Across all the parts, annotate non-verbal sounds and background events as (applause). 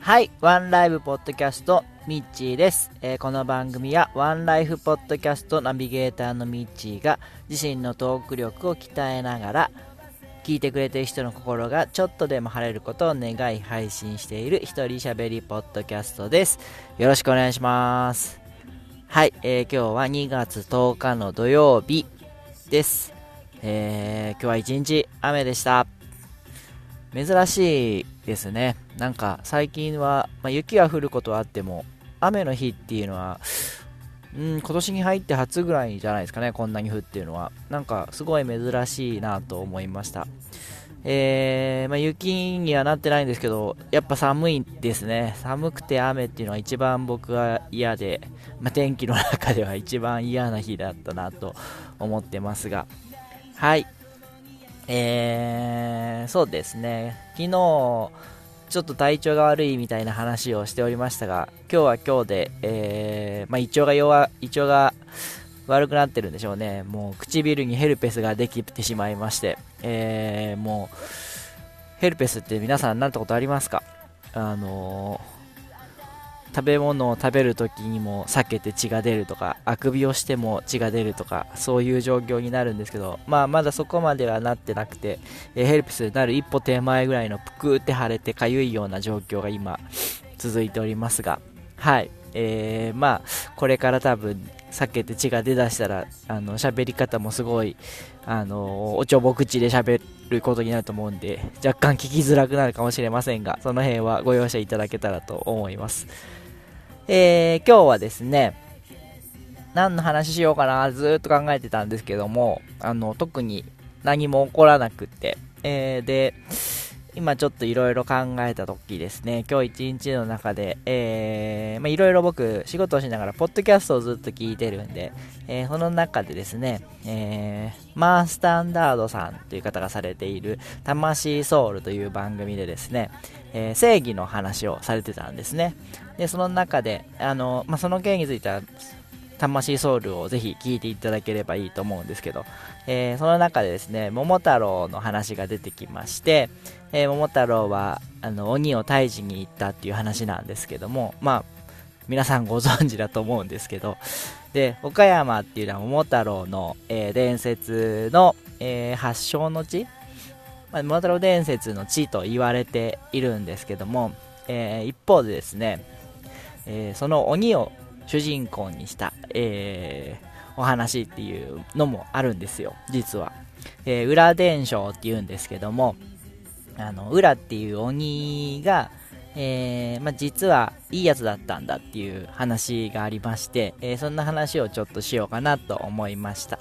はい、ワンライブポッドキャスト、ミッチーです、えー、この番組はワンライフポッドキャストナビゲーターのミッチーが自身のトーク力を鍛えながら聞いてくれている人の心がちょっとでも晴れることを願い配信している一人喋りポッドキャストです。よろしくお願いします。はい、えー、今日は2月10日の土曜日です。えー、今日は一日雨でした。珍しいですね。なんか最近は、まあ、雪が降ることはあっても、雨の日っていうのは、うん、今年に入って初ぐらいじゃないですかね、こんなに降っていうのは。なんかすごい珍しいなと思いました。えー、まあ、雪にはなってないんですけど、やっぱ寒いですね。寒くて雨っていうのは一番僕は嫌で、まあ、天気の中では一番嫌な日だったなと思ってますが。はい。えー、そうですね。昨日、ちょっと体調が悪いみたいな話をしておりましたが、今日は今日で、えー、まあ、胃腸が弱、胃腸が悪くなってるんでしょうね。もう唇にヘルペスができてしまいまして、えー、もう、ヘルペスって皆さんなったことありますか？あのー食べ物を食べるときにも避けて血が出るとかあくびをしても血が出るとかそういう状況になるんですけど、まあ、まだそこまではなってなくて、えヘルプスになる一歩手前ぐらいのぷくって腫れてかゆいような状況が今続いておりますがはい。えー、まあこれから多分避けて血が出だしたらあの喋り方もすごいあのおちょぼ口で喋ることになると思うんで若干聞きづらくなるかもしれませんがその辺はご容赦いただけたらと思います。えー、今日はですね、何の話しようかな、ずっと考えてたんですけども、あの、特に何も起こらなくって、えー、で、今ちょっといろいろ考えた時ですね、今日一日の中で、えー、まいろいろ僕仕事をしながら、ポッドキャストをずっと聞いてるんで、えー、その中でですね、えー、マースタンダードさんという方がされている、魂ソウルという番組でですね、えー、正義の話をされてたんですね。で、その中で、あの、まあ、その件については、魂ソウルをぜひ聞いていただければいいと思うんですけど、えー、その中でですね、桃太郎の話が出てきまして、えー、桃太郎はあの鬼を退治に行ったっていう話なんですけども、まあ、皆さんご存知だと思うんですけど、で、岡山っていうのは桃太郎の、えー、伝説の、えー、発祥の地、まあ、桃太郎伝説の地と言われているんですけども、えー、一方でですね、えその鬼を主人公にした、えお話っていうのもあるんですよ、実は。え裏伝承っていうんですけども、あの、裏っていう鬼が、えー、まあ、実はいいやつだったんだっていう話がありまして、えー、そんな話をちょっとしようかなと思いました。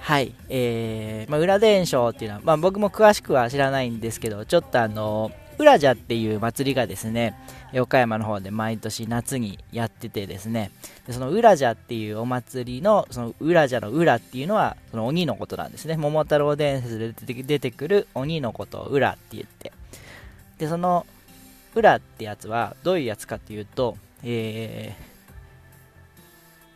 はい。えー、まあ、裏伝承っていうのは、まあ、僕も詳しくは知らないんですけど、ちょっとあの、裏じゃっていう祭りがですね、岡山の方で毎年夏にやっててですね、でその裏じゃっていうお祭りの、その裏じゃの裏っていうのは、その鬼のことなんですね。桃太郎伝説で出てくる鬼のことを裏って言って。で、その裏ってやつはどういうやつかっていうと、え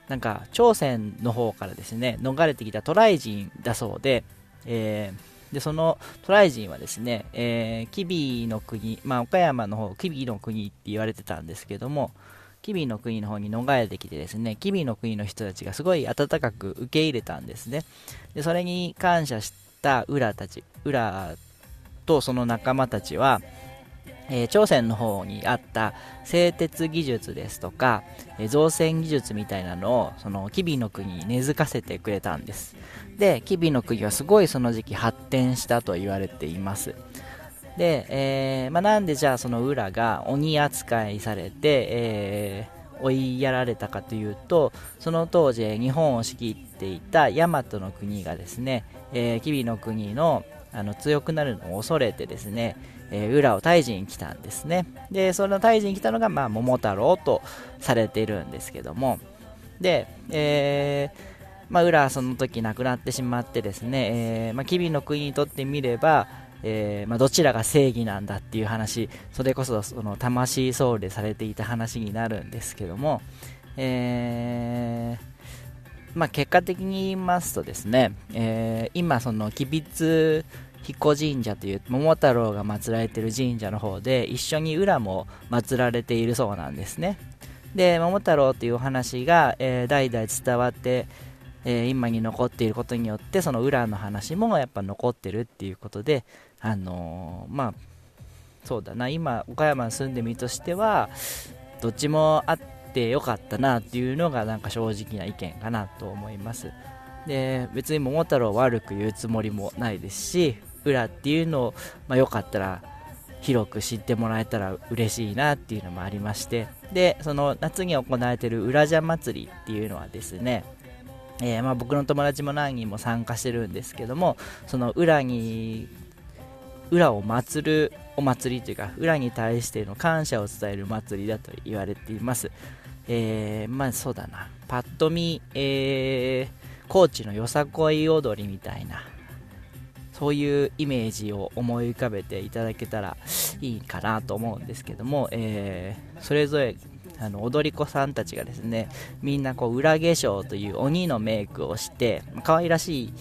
ー、なんか朝鮮の方からですね、逃れてきた渡来人だそうで、えーで、その渡来人はですね、えー、吉備の国、まあ、岡山の方、吉備の国って言われてたんですけども、吉備の国の方に逃れてきてですね、吉備の国の人たちがすごい温かく受け入れたんですね。で、それに感謝した浦たち、浦とその仲間たちは、えー、朝鮮の方にあった製鉄技術ですとか、えー、造船技術みたいなのをその吉備の国に根付かせてくれたんです。で吉備の国はすごいその時期発展したと言われています。で、えー、まあ、なんでじゃあその裏が鬼扱いされて、え追いやられたかというとその当時日本を仕切っていた大和の国がですね、え吉備の国のあの強くなるのを恐れてですね、えー、裏を退治に来たんですね。で、その退治に来たのが、まあ、桃太郎とされているんですけども、で、えー、まあ、裏はその時亡くなってしまってですね、えー、まあ、吉備の国にとってみれば、えー、まあ、どちらが正義なんだっていう話、それこそその魂ソウルでされていた話になるんですけども、えー、まあ、結果的に言いますとですね、えー、今その吉備津彦神社という桃太郎が祀られている神社の方で一緒に裏も祀られているそうなんですね。で桃太郎というお話が、えー、代々伝わって、えー、今に残っていることによってその裏の話もやっぱ残ってるっていうことであのー、まあそうだな今岡山に住んでみとしてはどっちもあってよかったなっていうのがなんか正直な意見かなと思います。で別に桃太郎を悪く言うつもりもないですし裏っていうのを、まあ、よかったら広く知ってもらえたら嬉しいなっていうのもありまして。でその夏に行われてる裏じゃ祭りっていうのはですねえー、まあ、僕の友達も何人も参加してるんですけどもその裏に裏を祀るお祭りというか裏に対しての感謝を伝える祭りだと言われています。えー、まあそうだな。パッと見、えー、高知のよさこい踊りみたいなそういうイメージを思い浮かべていただけたらいいかなと思うんですけども、えー、それぞれあの踊り子さんたちがですねみんなこう裏化粧という鬼のメイクをして可愛らしい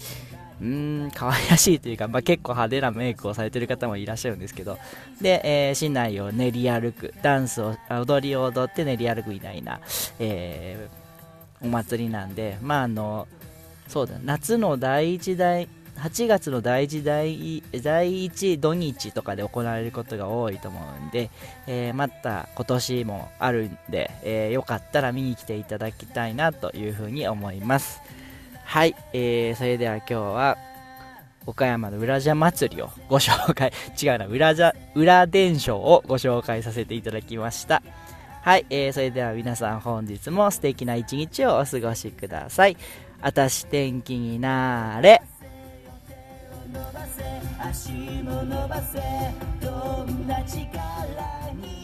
うーん可愛らしいというか、まあ、結構派手なメイクをされてる方もいらっしゃるんですけどで、えー、市内を練り歩くダンスを踊りを踊って練り歩くみたいな、えー、お祭りなんでまああのそうだ夏の第一第8月の第1第第1土日とかで行われることが多いと思うんで、えー、また今年もあるんで、えー、よかったら見に来ていただきたいなというふうに思います。はい、えー、それでは今日は岡山の裏じゃ祭りをご紹介 (laughs) 違うな裏じゃ裏伝承をご紹介させていただきました。はい、えー、それでは皆さん本日も素敵な一日をお過ごしください。あたし天気になーれ伸ばせ足も伸ばせどんな力に